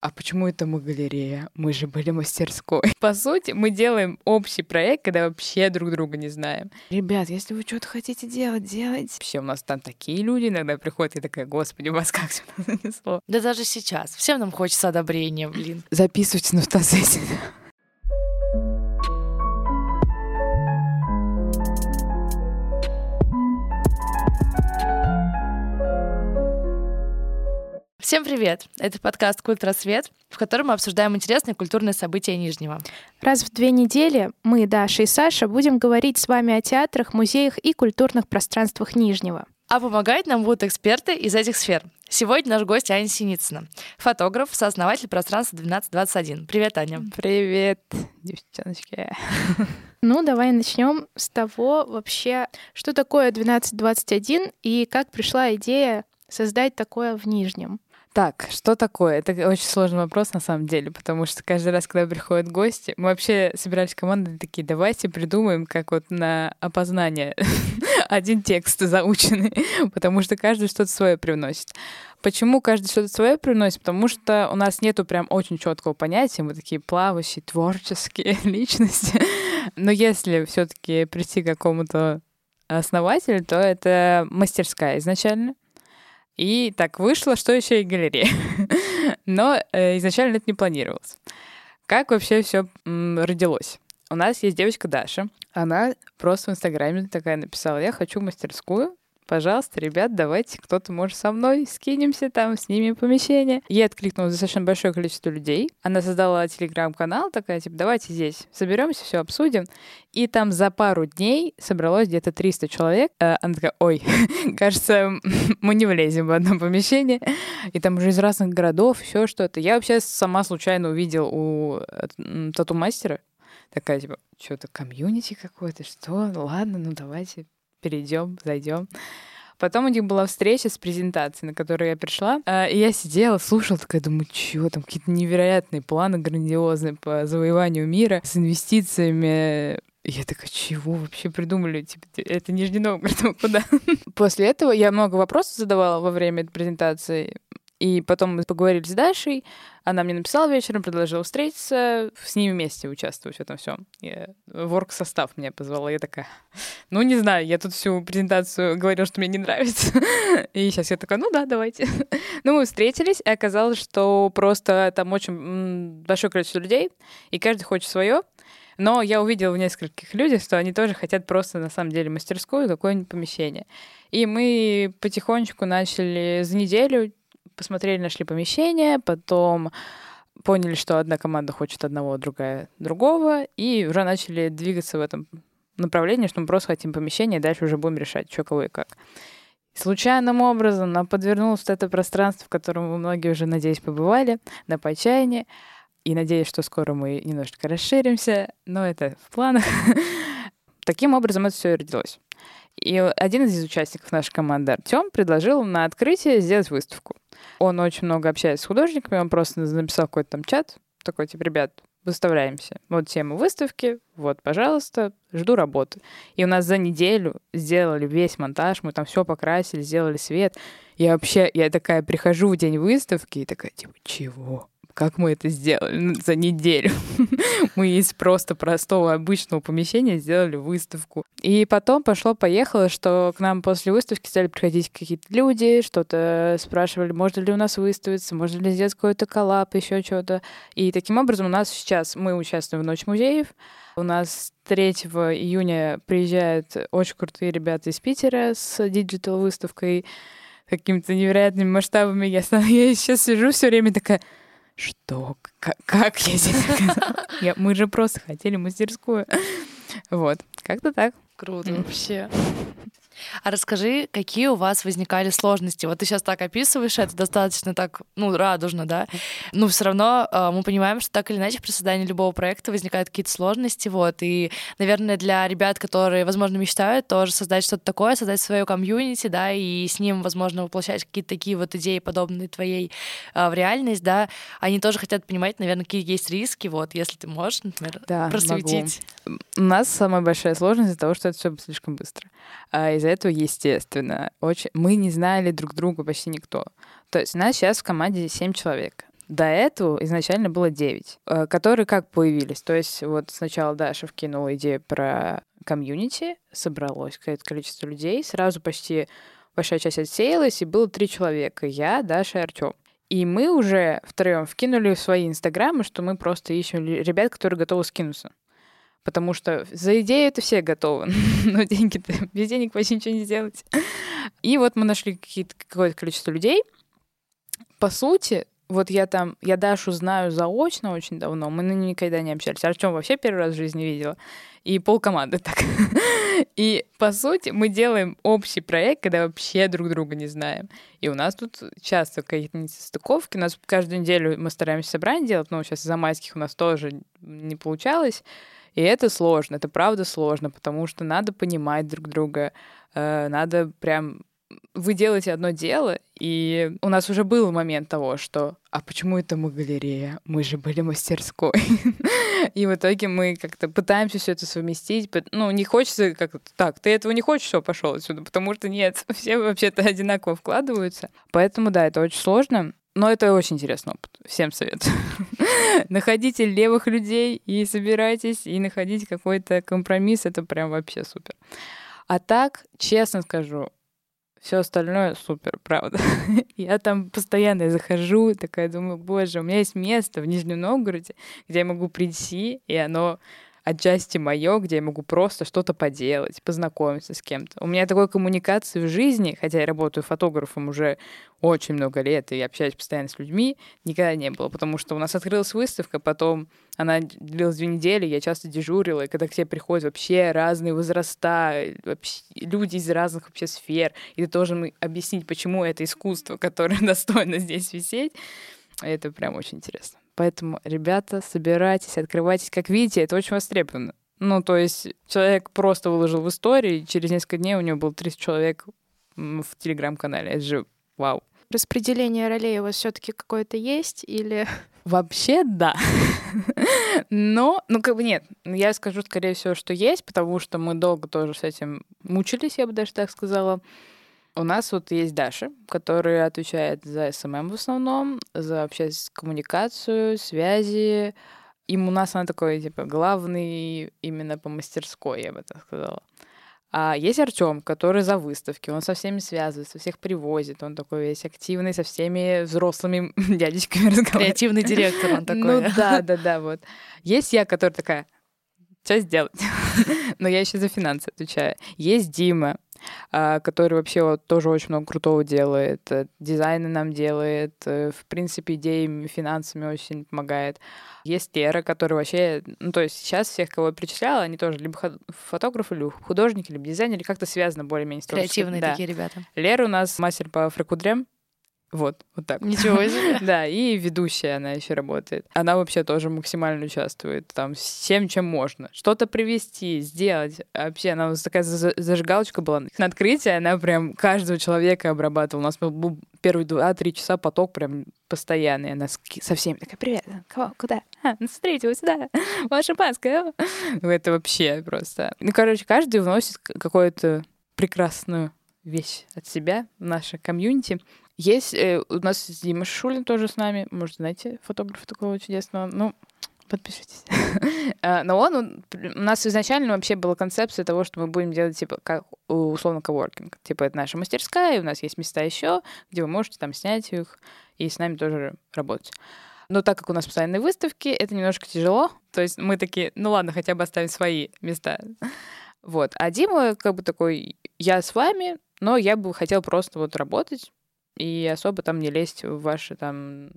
а почему это мы галерея? Мы же были мастерской. По сути, мы делаем общий проект, когда вообще друг друга не знаем. Ребят, если вы что-то хотите делать, делайте. Вообще у нас там такие люди иногда приходят, и такая, господи, вас как сюда занесло? Да даже сейчас. Всем нам хочется одобрения, блин. Записывайте на фотосессии. Всем привет! Это подкаст «Культ Рассвет», в котором мы обсуждаем интересные культурные события Нижнего. Раз в две недели мы, Даша и Саша, будем говорить с вами о театрах, музеях и культурных пространствах Нижнего. А помогать нам будут эксперты из этих сфер. Сегодня наш гость Аня Синицына, фотограф, сооснователь пространства 1221. Привет, Аня. Привет, девчоночки. Ну, давай начнем с того вообще, что такое 1221 и как пришла идея создать такое в Нижнем. Так, что такое? Это очень сложный вопрос на самом деле, потому что каждый раз, когда приходят гости, мы вообще собирались командой такие, давайте придумаем, как вот на опознание один текст заученный, потому что каждый что-то свое привносит. Почему каждый что-то свое приносит? Потому что у нас нету прям очень четкого понятия, мы такие плавающие, творческие личности. Но если все-таки прийти к какому-то основателю, то это мастерская изначально. И так вышло, что еще и галерея. Но э, изначально это не планировалось. Как вообще все родилось? У нас есть девочка Даша. Она просто в Инстаграме такая написала, я хочу мастерскую, пожалуйста, ребят, давайте кто-то, может, со мной скинемся там, снимем помещение. Ей откликнулось достаточно большое количество людей. Она создала телеграм-канал, такая, типа, давайте здесь соберемся, все обсудим. И там за пару дней собралось где-то 300 человек. Э, она такая, ой, кажется, мы не влезем в одно помещение. И там уже из разных городов, еще что-то. Я вообще сама случайно увидел у э, тату-мастера, такая, типа, что-то комьюнити какое-то, что? Ладно, ну давайте перейдем, зайдем. Потом у них была встреча с презентацией, на которую я пришла. А, и я сидела, слушала, такая, думаю, что там какие-то невероятные планы грандиозные по завоеванию мира с инвестициями. Я такая, чего вообще придумали? Типа, это Нижний Новгород, куда? После этого я много вопросов задавала во время этой презентации. И потом мы поговорили с Дашей, она мне написала вечером, предложила встретиться, с ними вместе участвовать в этом всем. Ворк-состав меня позвала, я такая, ну, не знаю, я тут всю презентацию говорила, что мне не нравится. И сейчас я такая, ну да, давайте. ну, мы встретились, и оказалось, что просто там очень большое количество людей, и каждый хочет свое. Но я увидела в нескольких людях, что они тоже хотят просто на самом деле мастерскую, какое-нибудь помещение. И мы потихонечку начали за неделю посмотрели, нашли помещение, потом поняли, что одна команда хочет одного, другая другого, и уже начали двигаться в этом направлении, что мы просто хотим помещение, и дальше уже будем решать, что, кого и как. Случайным образом нам подвернулось это пространство, в котором вы многие уже, надеюсь, побывали, на Почайне. И надеюсь, что скоро мы немножечко расширимся, но это в планах. Таким образом это все и родилось. И один из участников нашей команды, Артем, предложил на открытие сделать выставку. Он очень много общается с художниками, он просто написал какой-то там чат, такой, типа, ребят, выставляемся. Вот тема выставки, вот, пожалуйста, жду работы. И у нас за неделю сделали весь монтаж, мы там все покрасили, сделали свет. Я вообще, я такая прихожу в день выставки и такая, типа, чего? Как мы это сделали ну, за неделю? мы из просто простого обычного помещения сделали выставку. И потом пошло-поехало, что к нам после выставки стали приходить какие-то люди, что-то спрашивали, можно ли у нас выставиться, можно ли сделать какой-то коллап, еще что-то. И таким образом у нас сейчас, мы участвуем в Ночь музеев, у нас 3 июня приезжают очень крутые ребята из Питера с диджитал-выставкой, какими-то невероятными масштабами. Я, я сейчас сижу все время такая, что, как, как я здесь оказалась? Мы же просто хотели мастерскую. Вот, как-то так. Круто вообще. А расскажи, какие у вас возникали сложности? Вот ты сейчас так описываешь, это достаточно так, ну, радужно, да? Но все равно э, мы понимаем, что так или иначе при создании любого проекта возникают какие-то сложности, вот. И, наверное, для ребят, которые, возможно, мечтают тоже создать что-то такое, создать свое комьюнити, да, и с ним, возможно, воплощать какие-то такие вот идеи, подобные твоей э, в реальность, да, они тоже хотят понимать, наверное, какие есть риски, вот, если ты можешь, например, да, просветить. Могу. У нас самая большая сложность из-за того, что это все слишком быстро. А из-за этого, естественно, очень... мы не знали друг друга почти никто. То есть у нас сейчас в команде 7 человек. До этого изначально было 9, э, которые как появились. То есть вот сначала Даша вкинула идею про комьюнити, собралось какое-то количество людей, сразу почти большая часть отсеялась, и было три человека. Я, Даша и Артем. И мы уже втроем вкинули в свои инстаграмы, что мы просто ищем ребят, которые готовы скинуться. Потому что за идею это все готовы. Но деньги-то, без денег вообще ничего не сделать. И вот мы нашли какое-то количество людей. По сути, вот я там, я Дашу знаю заочно очень давно, мы никогда не общались. Артем вообще первый раз в жизни видела. И пол команды так. И, по сути, мы делаем общий проект, когда вообще друг друга не знаем. И у нас тут часто какие-то несостыковки. У нас каждую неделю мы стараемся собрание делать, но сейчас из-за майских у нас тоже не получалось. И это сложно, это правда сложно, потому что надо понимать друг друга, э, надо прям вы делаете одно дело, и у нас уже был момент того, что «А почему это мы галерея? Мы же были мастерской». И в итоге мы как-то пытаемся все это совместить. Ну, не хочется как так, ты этого не хочешь, все, пошел отсюда, потому что нет, все вообще-то одинаково вкладываются. Поэтому, да, это очень сложно. Но это очень интересный опыт. Всем советую. Находите левых людей и собирайтесь, и находите какой-то компромисс. Это прям вообще супер. А так, честно скажу, все остальное супер, правда. я там постоянно захожу, такая думаю, боже, у меня есть место в Нижнем Новгороде, где я могу прийти, и оно отчасти мое, где я могу просто что-то поделать, познакомиться с кем-то. У меня такой коммуникации в жизни, хотя я работаю фотографом уже очень много лет и общаюсь постоянно с людьми, никогда не было, потому что у нас открылась выставка, потом она длилась две недели, я часто дежурила, и когда к тебе приходят вообще разные возраста, вообще, люди из разных вообще сфер, и ты должен объяснить, почему это искусство, которое достойно здесь висеть, это прям очень интересно. Поэтому, ребята, собирайтесь, открывайтесь. Как видите, это очень востребовано. Ну, то есть человек просто выложил в истории, и через несколько дней у него было 30 человек в телеграм-канале. Это же вау. Распределение ролей у вас все-таки какое-то есть или... Вообще, да. Но, ну, как бы нет. Я скажу, скорее всего, что есть, потому что мы долго тоже с этим мучились, я бы даже так сказала. У нас вот есть Даша, которая отвечает за SMM в основном, за вообще коммуникацию, связи. И у нас она такой, типа, главный именно по мастерской, я бы так сказала. А есть Артем, который за выставки, он со всеми связывается, всех привозит, он такой весь активный, со всеми взрослыми дядечками разговаривает. Креативный директор он такой. Ну да, да, да, вот. Есть я, которая такая, что сделать? Но я еще за финансы отвечаю. Есть Дима, который вообще вот тоже очень много крутого делает. Э, дизайны нам делает, э, в принципе, идеями, финансами очень помогает. Есть Лера, который вообще... Ну, то есть сейчас всех, кого я перечисляла, они тоже либо фотографы, либо художники, либо дизайнеры, как-то связано более-менее с Креативные да. такие ребята. Лера у нас мастер по фрикудрям, вот, вот так. Ничего себе. Да, и ведущая она еще работает. Она вообще тоже максимально участвует там всем, чем можно. Что-то привести, сделать. Вообще, она нас такая зажигалочка была. На открытие она прям каждого человека обрабатывала. У нас был первые два-три часа поток прям постоянный. Она со всеми такая, привет, кого, куда? А, ну смотрите, вот сюда, ваша маска. Это вообще просто. Ну, короче, каждый вносит какую-то прекрасную вещь от себя в наше комьюнити. Есть э, у нас Дима Шулин тоже с нами. Может, знаете, фотографа такого чудесного. Ну, подпишитесь. А, но он, он, у нас изначально вообще была концепция того, что мы будем делать, типа, как условно коворкинг. Типа, это наша мастерская, и у нас есть места еще, где вы можете там снять их и с нами тоже работать. Но так как у нас постоянные выставки, это немножко тяжело. То есть мы такие, ну ладно, хотя бы оставим свои места. Вот. А Дима как бы такой, я с вами, но я бы хотел просто вот работать, и особо там не лезть в ваши там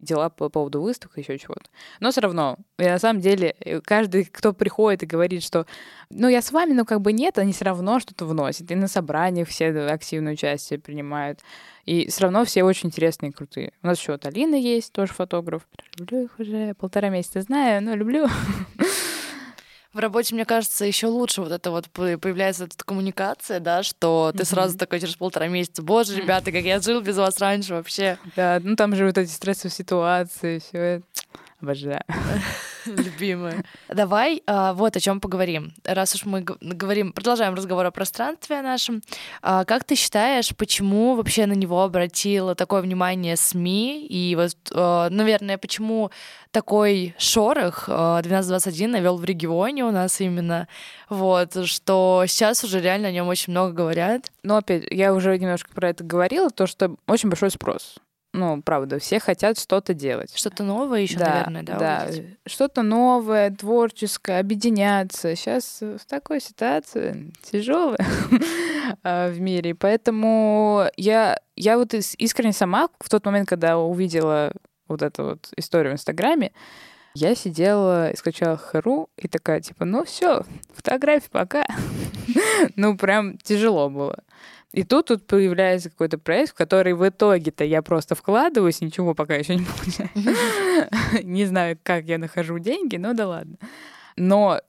дела по поводу выставок, еще чего-то. Но все равно, я на самом деле, э, каждый, кто приходит и говорит, что ну я с вами, но как бы нет, они все равно что-то вносят. И на собраниях все активное участие принимают. И все равно все очень интересные и крутые. У нас еще вот Алина есть, тоже фотограф. Люблю их уже полтора месяца знаю, но люблю. В работе, мне кажется, еще лучше вот это вот появляется эта коммуникация, да, что ты mm-hmm. сразу такой через полтора месяца, боже, ребята, как я жил без вас раньше вообще. Да, ну там же вот эти стрессовые ситуации, все это. Обожаю. Любимая. Давай а, вот о чем поговорим. Раз уж мы говорим, продолжаем разговор о пространстве нашем, а, как ты считаешь, почему вообще на него обратило такое внимание СМИ? И вот, а, наверное, почему такой шорох 1221 навел в регионе у нас именно, вот, что сейчас уже реально о нем очень много говорят. Но опять, я уже немножко про это говорила, то, что очень большой спрос ну, правда, все хотят что-то делать. Что-то новое еще, да, наверное, да? Да, что-то новое, творческое, объединяться. Сейчас в такой ситуации тяжелая а, в мире. Поэтому я, я вот искренне сама в тот момент, когда увидела вот эту вот историю в Инстаграме, я сидела и скачала Хэру и такая, типа, ну все, фотографии пока. ну, прям тяжело было. И тут тут появляется какой-то проект, в который в итоге-то я просто вкладываюсь, ничего пока еще не получаю. Не знаю, как я нахожу деньги, но да ладно. Но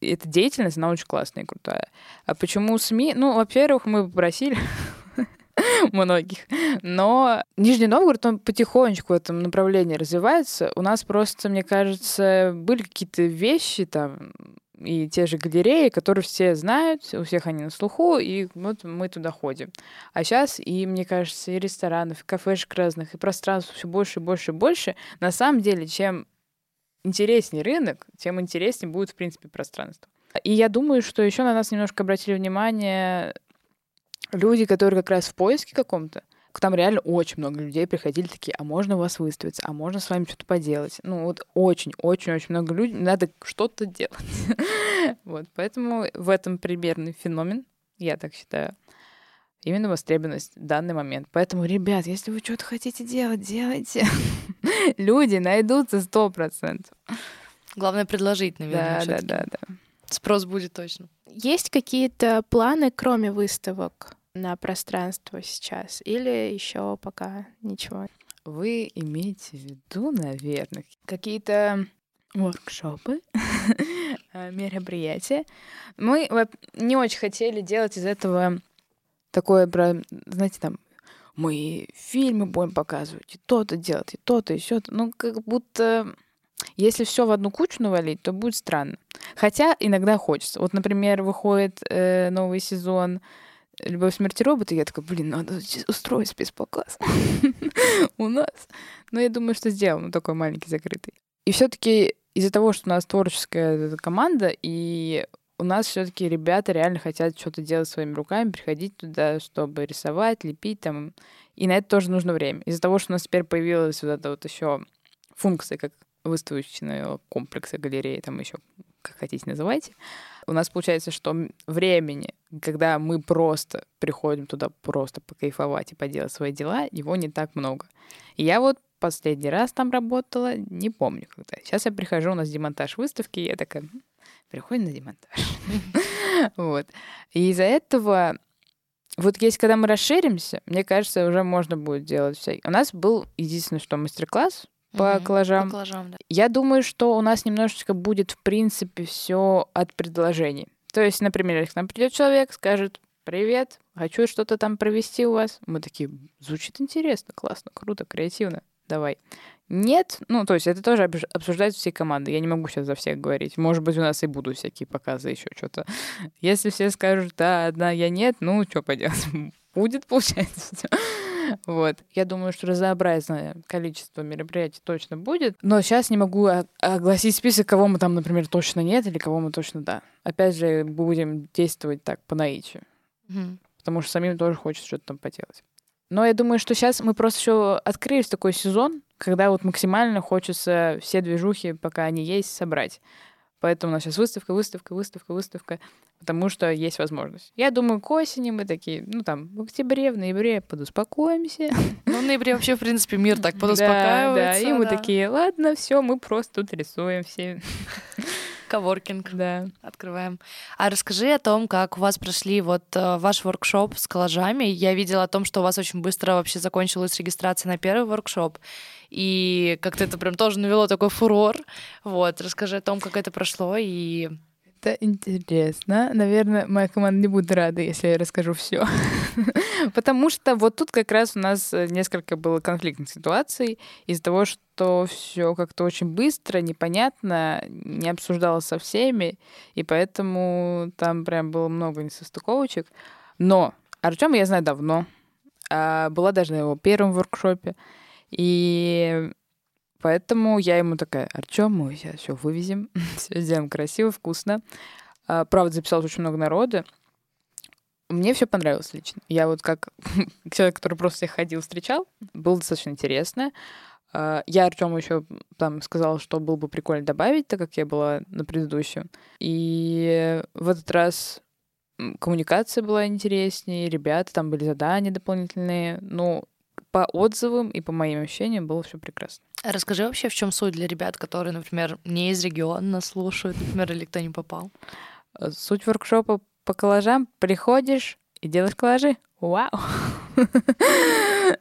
эта деятельность, она очень классная и крутая. А почему СМИ? Ну, во-первых, мы попросили многих. Но Нижний Новгород, он потихонечку в этом направлении развивается. У нас просто, мне кажется, были какие-то вещи там, и те же галереи, которые все знают, у всех они на слуху, и вот мы туда ходим. А сейчас и, мне кажется, и ресторанов, и кафешек разных, и пространств все больше и больше и больше. На самом деле, чем интереснее рынок, тем интереснее будет, в принципе, пространство. И я думаю, что еще на нас немножко обратили внимание люди, которые как раз в поиске каком-то, к нам реально очень много людей приходили такие, а можно у вас выставиться, а можно с вами что-то поделать. Ну вот очень-очень-очень много людей, надо что-то делать. вот, поэтому в этом примерный феномен, я так считаю, именно востребованность в данный момент. Поэтому, ребят, если вы что-то хотите делать, делайте. Люди найдутся сто процентов. Главное предложить, наверное. Да, да, да, да. Спрос будет точно. Есть какие-то планы, кроме выставок? На пространство сейчас? Или еще пока ничего? Вы имеете в виду, наверное, какие-то воркшопы, э, мероприятия. Мы не очень хотели делать из этого такое, знаете, там, мы фильмы будем показывать, и то-то делать, и то-то, и все Ну, как будто если все в одну кучу навалить, то будет странно. Хотя иногда хочется. Вот, например, выходит э, новый сезон «Любовь, смерти робота», я такая, блин, надо устроить спецпоказ у нас. Но я думаю, что сделаем такой маленький, закрытый. И все таки из-за того, что у нас творческая команда, и у нас все-таки ребята реально хотят что-то делать своими руками, приходить туда, чтобы рисовать, лепить там. И на это тоже нужно время. Из-за того, что у нас теперь появилась вот эта вот еще функция, как выставочного комплекса галереи, там еще как хотите называйте, у нас получается, что времени, когда мы просто приходим туда просто покайфовать и поделать свои дела, его не так много. И я вот последний раз там работала, не помню когда. Сейчас я прихожу, у нас демонтаж выставки, и я такая, приходим на демонтаж. Вот. И из-за этого вот есть, когда мы расширимся, мне кажется, уже можно будет делать все. У нас был единственное, что мастер-класс по угу, коллажам. По коллажам да. Я думаю, что у нас немножечко будет, в принципе, все от предложений. То есть, например, если к нам придет человек, скажет, привет, хочу что-то там провести у вас. Мы такие, звучит интересно, классно, круто, креативно, давай. Нет, ну, то есть это тоже обсуждается всей командой. Я не могу сейчас за всех говорить. Может быть, у нас и будут всякие показы еще что-то. Если все скажут, да, одна я нет, ну, что поделать, будет, получается. Вот. Я думаю, что разнообразное количество мероприятий точно будет. Но сейчас не могу огласить список, кого мы там, например, точно нет или кого мы точно да. Опять же, будем действовать так по наитию. Угу. Потому что самим тоже хочется что-то там поделать. Но я думаю, что сейчас мы просто еще открылись такой сезон, когда вот максимально хочется все движухи, пока они есть, собрать. Поэтому у нас сейчас выставка, выставка, выставка, выставка, потому что есть возможность. Я думаю, к осени мы такие, ну там, в октябре, в ноябре подуспокоимся. Ну, в ноябре вообще, в принципе, мир так подуспокаивается. Да, да, и мы такие, ладно, все, мы просто тут рисуем все. Коворкинг. Да. Открываем. А расскажи о том, как у вас прошли вот э, ваш воркшоп с коллажами. Я видела о том, что у вас очень быстро вообще закончилась регистрация на первый воркшоп. И как-то это прям тоже навело такой фурор. Вот, расскажи о том, как это прошло и Это интересно. Наверное, моя команда не будет рада, если я расскажу все. Потому что вот тут как раз у нас э, несколько было конфликтных ситуаций из-за того, что все как-то очень быстро, непонятно, не обсуждалось со всеми, и поэтому там прям было много несостыковочек. Но Артема я знаю давно. А была даже на его первом воркшопе. И Поэтому я ему такая, Артем, мы сейчас все вывезем, все сделаем красиво, вкусно. А, правда, записалось очень много народа. Мне все понравилось лично. Я вот как человек, который просто всех ходил, встречал, было достаточно интересно. А, я Артему еще там сказала, что было бы прикольно добавить, так как я была на предыдущем. И в этот раз коммуникация была интереснее, ребята, там были задания дополнительные. Ну, по отзывам и по моим ощущениям было все прекрасно. Расскажи вообще, в чем суть для ребят, которые, например, не из региона слушают, например, или кто не попал? Э, суть воркшопа по коллажам. Приходишь и делаешь коллажи. Вау!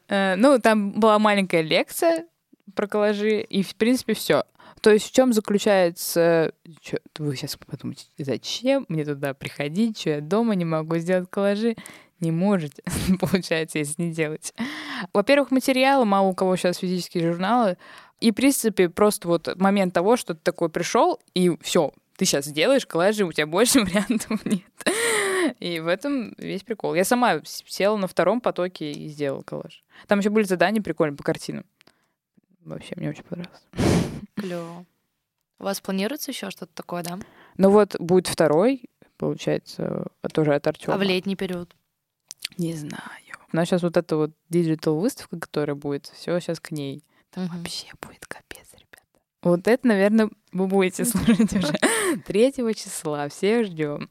Э, ну, там была маленькая лекция про коллажи, и, в принципе, все. То есть в чем заключается... Чё, вы сейчас подумаете, зачем мне туда приходить, что я дома не могу сделать коллажи? Не можете, получается, если не делать. Во-первых, материалы, мало у кого сейчас физические журналы. И, в принципе, просто вот момент того, что ты такой пришел, и все, ты сейчас сделаешь коллажи, у тебя больше вариантов нет. И в этом весь прикол. Я сама села на втором потоке и сделала коллаж. Там еще были задания прикольные по картинам. Вообще, мне очень понравилось. Клево. У вас планируется еще что-то такое, да? Ну вот будет второй, получается, тоже от Артема. А в летний период? Не знаю. Но сейчас вот эта вот digital выставка, которая будет, все сейчас к ней. Там угу. вообще будет капец, ребята. Вот это, наверное, вы будете слушать уже 3 числа. Все ждем.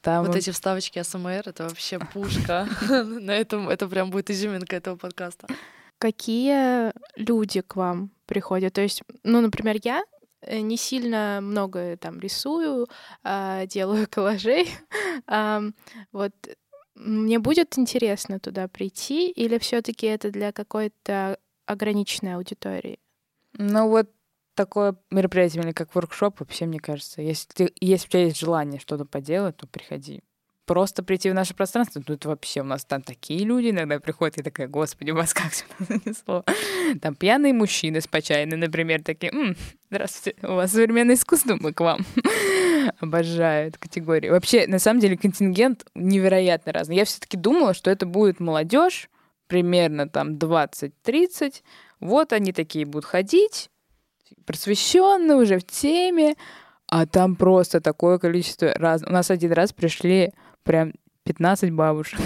Там... Вот эти вставочки СМР, это вообще пушка. На этом это прям будет изюминка этого подкаста. Какие люди к вам приходят? То есть, ну, например, я э, не сильно много там рисую, а, делаю коллажей. Вот мне будет интересно туда прийти, или все-таки это для какой-то ограниченной аудитории? Ну вот такое мероприятие, или как воркшоп, вообще, мне кажется, если, если у тебя есть желание что-то поделать, то приходи. Просто прийти в наше пространство, тут вообще у нас там такие люди иногда приходят, и такая, господи, вас как сюда занесло? Там пьяные мужчины с например, такие, М, здравствуйте, у вас современное искусство, мы к вам. Обожаю эту категорию. Вообще, на самом деле, контингент невероятно разный. Я все-таки думала, что это будет молодежь, примерно там 20-30. Вот они такие будут ходить, просвещенные, уже в теме, а там просто такое количество раз. У нас один раз пришли прям 15 бабушек.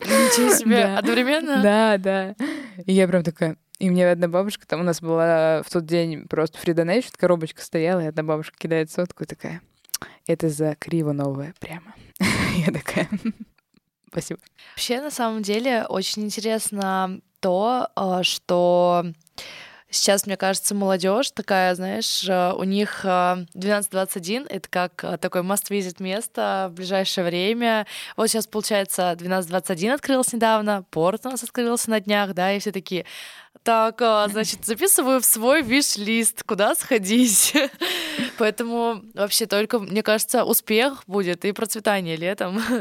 Ничего себе, да. одновременно? Да, да. И я прям такая, и мне одна бабушка, там у нас была в тот день просто фридонейшн, коробочка стояла, и одна бабушка кидает сотку и такая, это за криво новое прямо. Я такая, спасибо. Вообще, на самом деле, очень интересно то, а, что Сейчас, мне кажется, молодежь такая, знаешь, э, у них 12-21 э, — это как такой must-visit место в ближайшее время. Вот сейчас, получается, 12-21 открылся недавно, порт у нас открылся на днях, да, и все такие, так, а, значит, записываю в свой виш-лист, куда сходить. Поэтому вообще только, мне кажется, успех будет и процветание летом.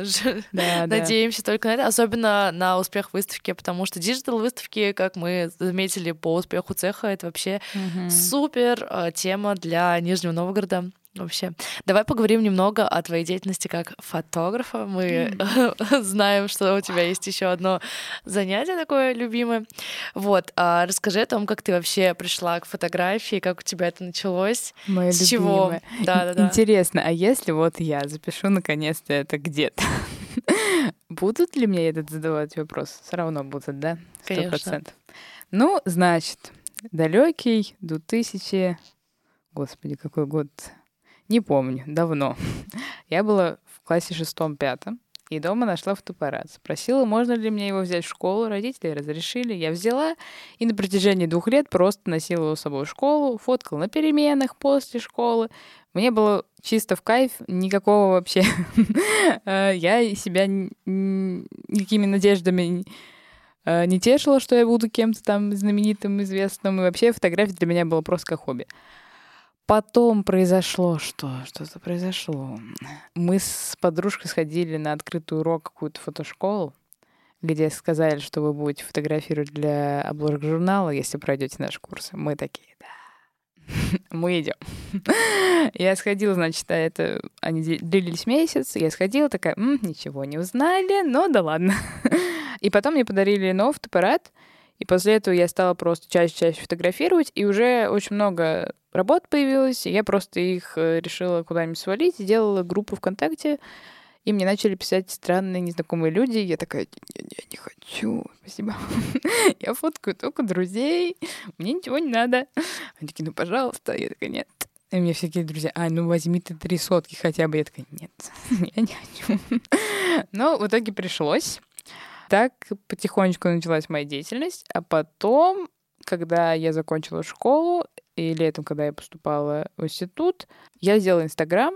Да, Надеемся да. только на это, особенно на успех выставки, потому что digital выставки, как мы заметили по успеху цеха, это вообще угу. супер а, тема для Нижнего Новгорода вообще. Давай поговорим немного о твоей деятельности как фотографа. Мы мм. знаем, что у тебя есть еще одно занятие такое любимое. Вот, а расскажи о том, как ты вообще пришла к фотографии, как у тебя это началось, с любимая. чего. Да, да, да. Интересно, а если вот я запишу наконец-то это где-то? Будут ли мне этот задавать вопрос? Все равно будут, да? Сто процентов. Ну, значит, далекий 2000... Господи, какой год? Не помню, давно. Я была в классе шестом-пятом, и дома нашла фотоаппарат. Спросила, можно ли мне его взять в школу. Родители разрешили. Я взяла и на протяжении двух лет просто носила его с собой в школу, фоткала на переменах после школы. Мне было чисто в кайф, никакого вообще... Э, я себя никакими надеждами э, не тешила, что я буду кем-то там знаменитым, известным. И вообще фотография для меня была просто как хобби. Потом произошло что? Что-то произошло. Мы с подружкой сходили на открытый урок какую-то фотошколу, где сказали, что вы будете фотографировать для обложек журнала, если пройдете наш курс. Мы такие, да, мы идем. Я сходила, значит, а это они длились месяц. Я сходила, такая, ничего не узнали, но да ладно. И потом мне подарили новый фотоаппарат, и после этого я стала просто чаще-чаще фотографировать, и уже очень много работ появилось, и я просто их э, решила куда-нибудь свалить, сделала группу ВКонтакте, и мне начали писать странные незнакомые люди. Я такая, не, не, не хочу, спасибо. я фоткаю только друзей, мне ничего не надо. Они такие, ну, пожалуйста. Я такая, нет. И мне всякие друзья, а, ну возьми ты три сотки хотя бы. Я такая, нет, я не хочу. Но в итоге пришлось так потихонечку началась моя деятельность, а потом, когда я закончила школу, и летом, когда я поступала в институт, я сделала Инстаграм,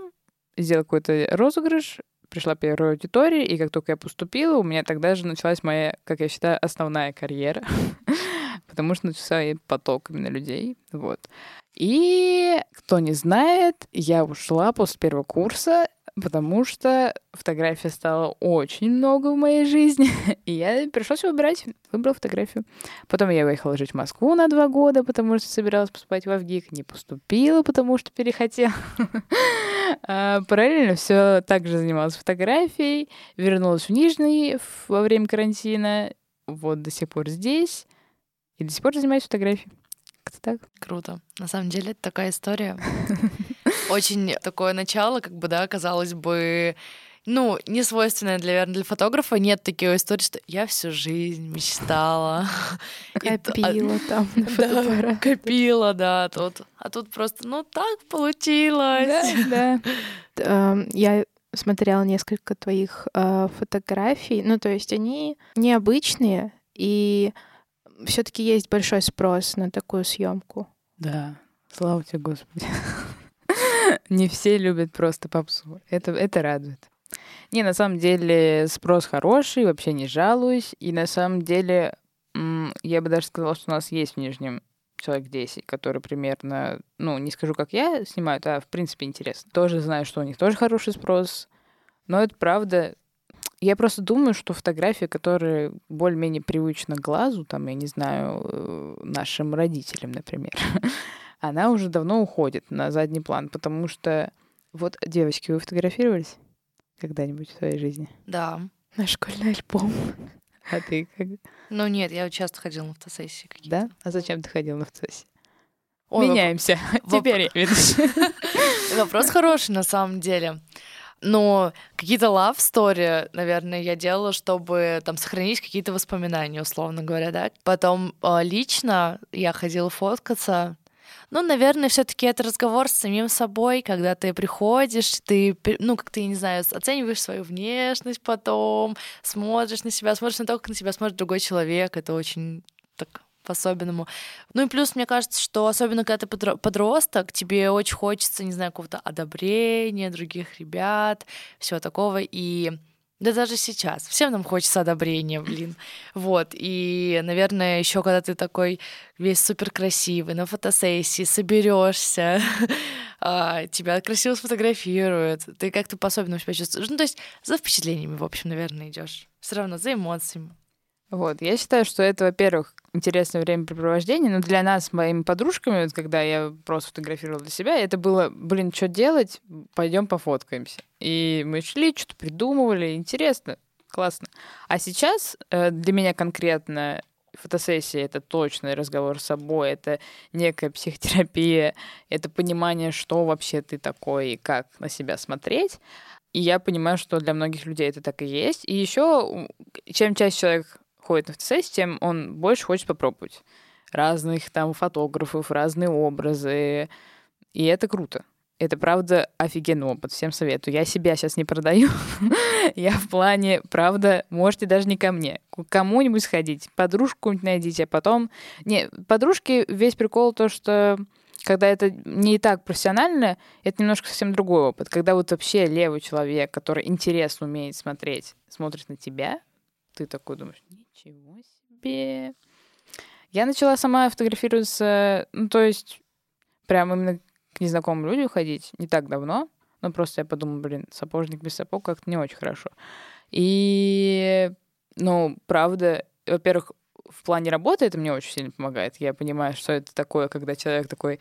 сделала какой-то розыгрыш, пришла первая аудитория, и как только я поступила, у меня тогда же началась моя, как я считаю, основная карьера, потому что начался поток именно людей, вот. И кто не знает, я ушла после первого курса потому что фотография стала очень много в моей жизни, и я пришлось выбирать, выбрала фотографию. Потом я выехала жить в Москву на два года, потому что собиралась поступать в ВГИК, не поступила, потому что перехотела. А, параллельно все так же занималась фотографией, вернулась в Нижний во время карантина, вот до сих пор здесь, и до сих пор занимаюсь фотографией. Как-то так. Круто. На самом деле, это такая история. Очень такое начало, как бы, да, казалось бы, ну, не свойственное, наверное, для фотографа. Нет такой истории, что я всю жизнь мечтала. Копила там на Копила, да. Тут, а тут просто, ну, так получилось. Да, эм, Я смотрела несколько твоих э, фотографий. Ну, то есть они необычные, и все-таки есть большой спрос на такую съемку. Да, слава тебе, Господи. Не все любят просто попсу. Это, это радует. Не, на самом деле спрос хороший, вообще не жалуюсь. И на самом деле я бы даже сказала, что у нас есть в Нижнем человек 10, которые примерно, ну, не скажу, как я снимают, а в принципе интересно. Тоже знаю, что у них тоже хороший спрос. Но это правда, я просто думаю, что фотографии, которые более-менее привычны глазу, там, я не знаю, э, нашим родителям, например, она уже давно уходит на задний план, потому что вот, девочки, вы фотографировались когда-нибудь в своей жизни? Да. На школьный альбом. А ты как? Ну нет, я часто ходила на фотосессии какие-то. Да? А зачем ты ходила на фотосессии? Ой, Меняемся. Воп... Теперь я. Вопрос хороший на самом деле. Но какие-то love story, наверное, я делала, чтобы там сохранить какие-то воспоминания, условно говоря, да. Потом э, лично я ходила фоткаться. Ну, наверное, все-таки это разговор с самим собой, когда ты приходишь, ты, ну, как ты, не знаю, оцениваешь свою внешность потом, смотришь на себя, смотришь на то, как на себя смотрит другой человек. Это очень так по-особенному. Ну и плюс, мне кажется, что особенно когда ты подросток, тебе очень хочется, не знаю, какого-то одобрения других ребят, всего такого. И да даже сейчас. Всем нам хочется одобрения, блин. Вот. И, наверное, еще когда ты такой весь супер красивый, на фотосессии, соберешься, а, тебя красиво сфотографируют, ты как-то по-особенному себя чувствуешь. Ну, то есть за впечатлениями, в общем, наверное, идешь. Все равно за эмоциями. Вот, я считаю, что это, во-первых, интересное времяпрепровождение, но для нас, моими подружками, вот, когда я просто фотографировала для себя, это было, блин, что делать, пойдем пофоткаемся. И мы шли, что-то придумывали, интересно, классно. А сейчас э, для меня конкретно фотосессия — это точный разговор с собой, это некая психотерапия, это понимание, что вообще ты такой и как на себя смотреть. И я понимаю, что для многих людей это так и есть. И еще, чем чаще человек ходит на фотосессию, тем он больше хочет попробовать разных там фотографов, разные образы. И это круто. Это правда офигенный опыт, всем советую. Я себя сейчас не продаю. я в плане, правда, можете даже не ко мне, к кому-нибудь сходить, подружку найдите, а потом... Не, подружки, весь прикол то, что когда это не так профессионально, это немножко совсем другой опыт. Когда вот вообще левый человек, который интересно умеет смотреть, смотрит на тебя, ты такой думаешь, ничего себе. Я начала сама фотографироваться, ну, то есть, прям именно к незнакомым людям ходить не так давно. Ну, просто я подумала, блин, сапожник без сапог как-то не очень хорошо. И, ну, правда, во-первых, в плане работы это мне очень сильно помогает. Я понимаю, что это такое, когда человек такой,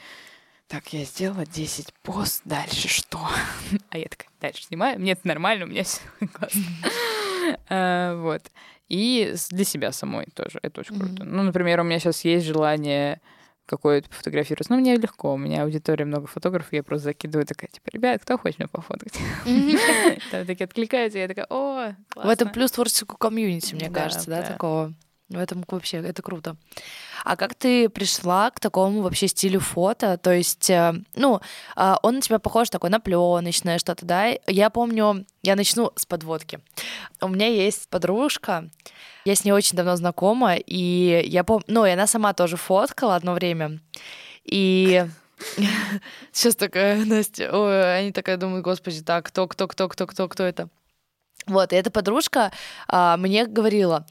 так, я сделала 10 пост, дальше что? А я такая, дальше снимаю, мне это нормально, у меня все классно. А, вот. И для себя самой тоже, это очень круто. Ну, например, у меня сейчас есть желание какое-то пофотографировать. Но мне легко, у меня аудитория много фотографов, я просто закидываю такая, типа, ребят, кто хочет меня пофоткать? Там такие откликаются, я такая, о, В этом плюс творческого комьюнити, мне кажется, да, такого. В этом вообще это круто. А как ты пришла к такому вообще стилю фото? То есть, э, ну, а, он на тебя похож такой на пленочное что-то, да? Я помню, я начну с подводки. У меня есть подружка, я с ней очень давно знакома, и я помню, ну, и она сама тоже фоткала одно время. И сейчас такая, Настя, ой, они такая думают, господи, так, кто, кто, кто, кто, кто, кто это? Вот, и эта подружка а, мне говорила,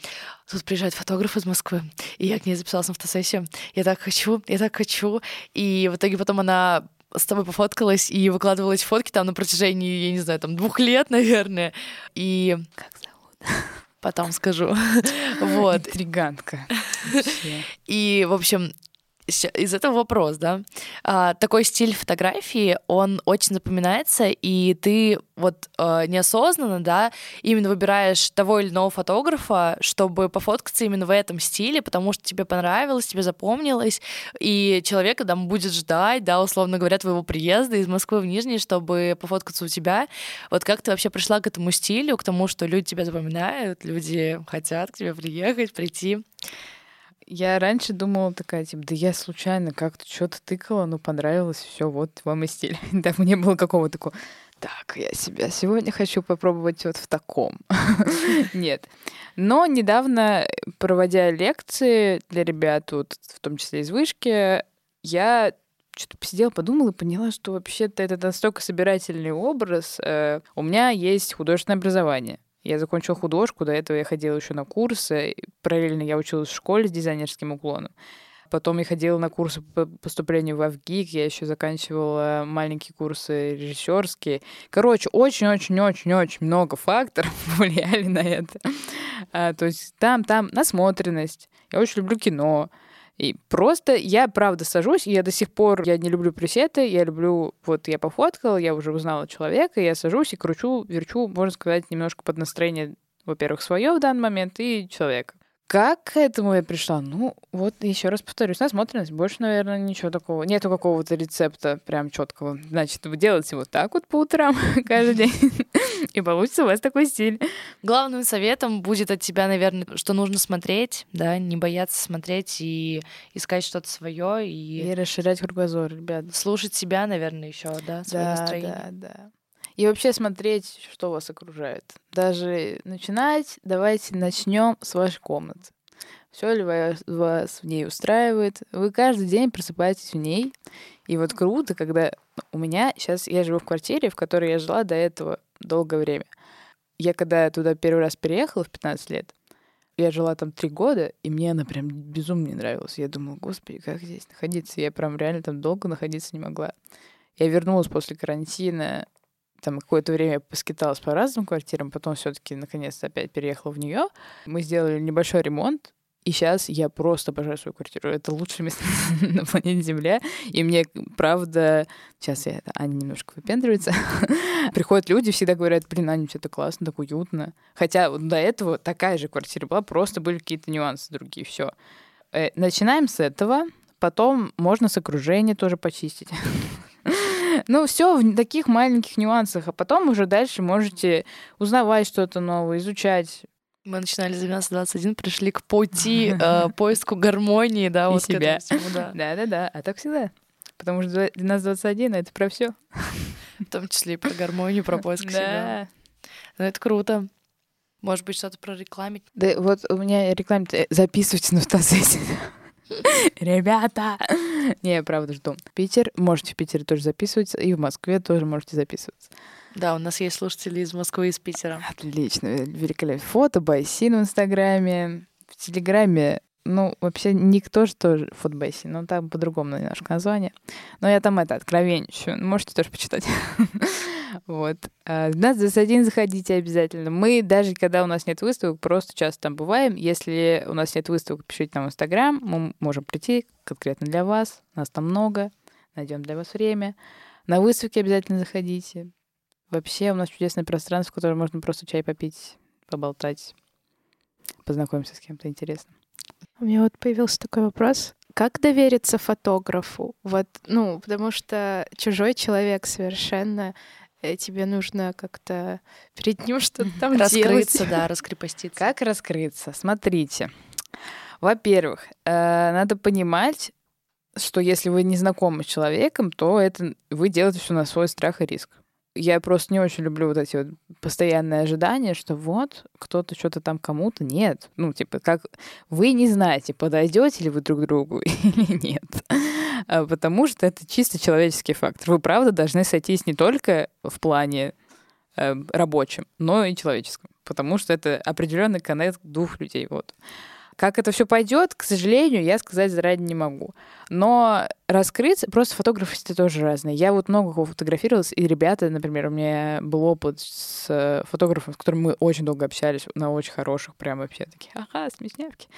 тут приезжает фотограф из Москвы, и я к ней записалась на фотосессию. Я так хочу, я так хочу. И в итоге потом она с тобой пофоткалась и выкладывала эти фотки там на протяжении, я не знаю, там двух лет, наверное. И... Как зовут? Потом скажу. Вот. Интригантка. И, в общем, из этого вопрос, да. А, такой стиль фотографии, он очень запоминается, и ты вот а, неосознанно, да, именно выбираешь того или иного фотографа, чтобы пофоткаться именно в этом стиле, потому что тебе понравилось, тебе запомнилось, и человек там будет ждать, да, условно говоря, твоего приезда из Москвы в Нижний, чтобы пофоткаться у тебя. Вот как ты вообще пришла к этому стилю, к тому, что люди тебя запоминают, люди хотят к тебе приехать, прийти? Я раньше думала такая, типа, да я случайно как-то что-то тыкала, но понравилось, все, вот вам и стиль. Да, мне было какого такого, так, я себя сегодня хочу попробовать вот в таком. Нет. Но недавно, проводя лекции для ребят, вот, в том числе из вышки, я что-то посидела, подумала и поняла, что вообще-то это настолько собирательный образ. Э, у меня есть художественное образование. Я закончила художку, до этого я ходила еще на курсы. Параллельно я училась в школе с дизайнерским уклоном. Потом я ходила на курсы по поступлению в Авгик, я еще заканчивала маленькие курсы режиссерские. Короче, очень-очень-очень-очень много факторов влияли на это. А, то есть там, там насмотренность. Я очень люблю кино. И просто я, правда, сажусь, и я до сих пор, я не люблю пресеты, я люблю, вот я пофоткала, я уже узнала человека, я сажусь и кручу, верчу, можно сказать, немножко под настроение, во-первых, свое в данный момент и человека. Как к этому я пришла? Ну, вот еще раз повторюсь, насмотренность. Больше, наверное, ничего такого. Нету какого-то рецепта прям четкого. Значит, вы делаете вот так вот по утрам каждый день, и получится у вас такой стиль. Главным советом будет от тебя, наверное, что нужно смотреть, да, не бояться смотреть и искать что-то свое и... И расширять кругозор, ребят. Слушать себя, наверное, еще, да, свое да, настроение. Да, да. И вообще смотреть, что вас окружает. Даже начинать, давайте начнем с вашей комнаты. Все ли вас в ней устраивает? Вы каждый день просыпаетесь в ней. И вот круто, когда у меня сейчас я живу в квартире, в которой я жила до этого долгое время. Я когда туда первый раз переехала в 15 лет, я жила там три года, и мне она прям безумно не нравилась. Я думала, господи, как здесь находиться? Я прям реально там долго находиться не могла. Я вернулась после карантина, там какое-то время поскиталась по разным квартирам, потом все-таки наконец-то опять переехала в нее. Мы сделали небольшой ремонт, и сейчас я просто обожаю свою квартиру. Это лучшее место на планете Земля. И мне, правда, сейчас я, Аня немножко выпендривается. Приходят люди, всегда говорят, блин, Аня, это классно, так уютно. Хотя вот до этого такая же квартира была, просто были какие-то нюансы другие, все. Э, начинаем с этого, потом можно с окружения тоже почистить. Ну, все в таких маленьких нюансах, а потом уже дальше можете узнавать что-то новое, изучать. Мы начинали за 12-21, пришли к пути э, поиску гармонии, да, вот себя. Да-да-да, а так всегда. Потому что 12-21 — это про все. В том числе и про гармонию, про поиск себя. Ну, это круто. Может быть, что-то про рекламить? Да вот у меня рекламе записывайте на фотосессии. Ребята! Не, я правда жду. Питер, можете в Питере тоже записываться, и в Москве тоже можете записываться. Да, у нас есть слушатели из Москвы и из Питера. Отлично, великолепно. Фото, байсин в Инстаграме, в Телеграме ну, вообще ник тоже тоже футбейси, но там по-другому немножко название. Но я там это откровенничаю. Можете тоже почитать. Вот. 12.21 а, заходите обязательно. Мы даже, когда у нас нет выставок, просто часто там бываем. Если у нас нет выставок, пишите нам в Инстаграм. Мы можем прийти конкретно для вас. Нас там много. Найдем для вас время. На выставке обязательно заходите. Вообще у нас чудесное пространство, в котором можно просто чай попить, поболтать, познакомиться с кем-то интересным. У меня вот появился такой вопрос. Как довериться фотографу? Вот, ну, потому что чужой человек совершенно э, тебе нужно как-то перед ним что-то там Раскрыться, делать. да, раскрепоститься. Как раскрыться? Смотрите. Во-первых, э, надо понимать, что если вы не знакомы с человеком, то это вы делаете все на свой страх и риск я просто не очень люблю вот эти вот постоянные ожидания, что вот кто-то что-то там кому-то. Нет. Ну, типа, как вы не знаете, подойдете ли вы друг другу или нет. А, потому что это чисто человеческий фактор. Вы, правда, должны сойтись не только в плане э, рабочем, но и человеческом. Потому что это определенный коннект двух людей. Вот. Как это все пойдет, к сожалению, я сказать заранее не могу. Но раскрыться, просто фотографы тоже разные. Я вот много кого фотографировалась, и ребята, например, у меня был опыт с э, фотографом, с которым мы очень долго общались, на очень хороших, прям вообще такие, ага, смеснявки.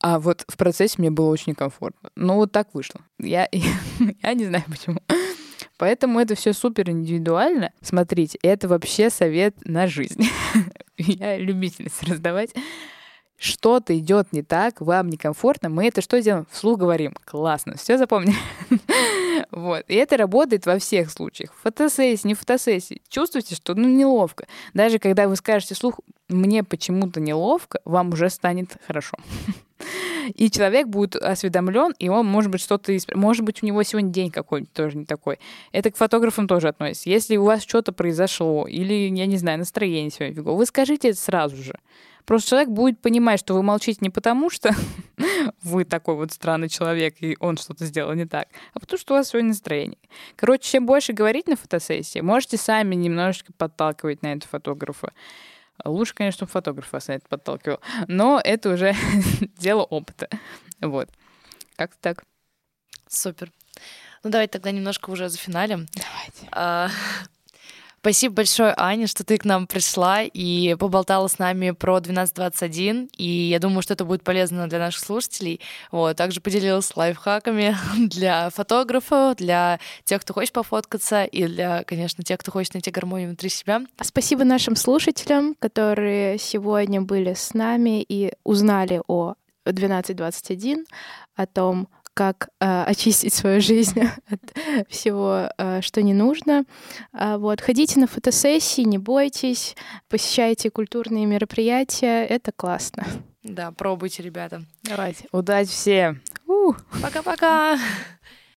А вот в процессе мне было очень некомфортно. Ну, вот так вышло. Я, я не знаю почему. Поэтому это все супер индивидуально. Смотрите, это вообще совет на жизнь. Я любительница раздавать что-то идет не так, вам некомфортно, мы это что делаем? Вслух говорим. Классно, все запомнили. вот. И это работает во всех случаях. Фотосессии, не фотосессии. Чувствуете, что ну, неловко. Даже когда вы скажете вслух, мне почему-то неловко, вам уже станет хорошо. И человек будет осведомлен, и он, может быть, что-то... Может быть, у него сегодня день какой-нибудь тоже не такой. Это к фотографам тоже относится. Если у вас что-то произошло, или, я не знаю, настроение сегодня фигово, вы скажите это сразу же. Просто человек будет понимать, что вы молчите не потому, что вы такой вот странный человек, и он что-то сделал не так, а потому что у вас свое настроение. Короче, чем больше говорить на фотосессии, можете сами немножечко подталкивать на это фотографа. Лучше, конечно, чтобы фотограф вас на это подталкивал, но это уже дело опыта. Вот. Как-то так. Супер. Ну, давайте тогда немножко уже за финалем. Давайте. А, Спасибо большое, Аня, что ты к нам пришла и поболтала с нами про 1221. И я думаю, что это будет полезно для наших слушателей. Вот. Также поделилась лайфхаками для фотографов, для тех, кто хочет пофоткаться, и для, конечно, тех, кто хочет найти гармонию внутри себя. Спасибо нашим слушателям, которые сегодня были с нами и узнали о 1221, о том, как э, очистить свою жизнь от всего, э, что не нужно. Э, вот. Ходите на фотосессии, не бойтесь, посещайте культурные мероприятия, это классно. Да, пробуйте, ребята. Давайте. Удачи всем. Пока-пока.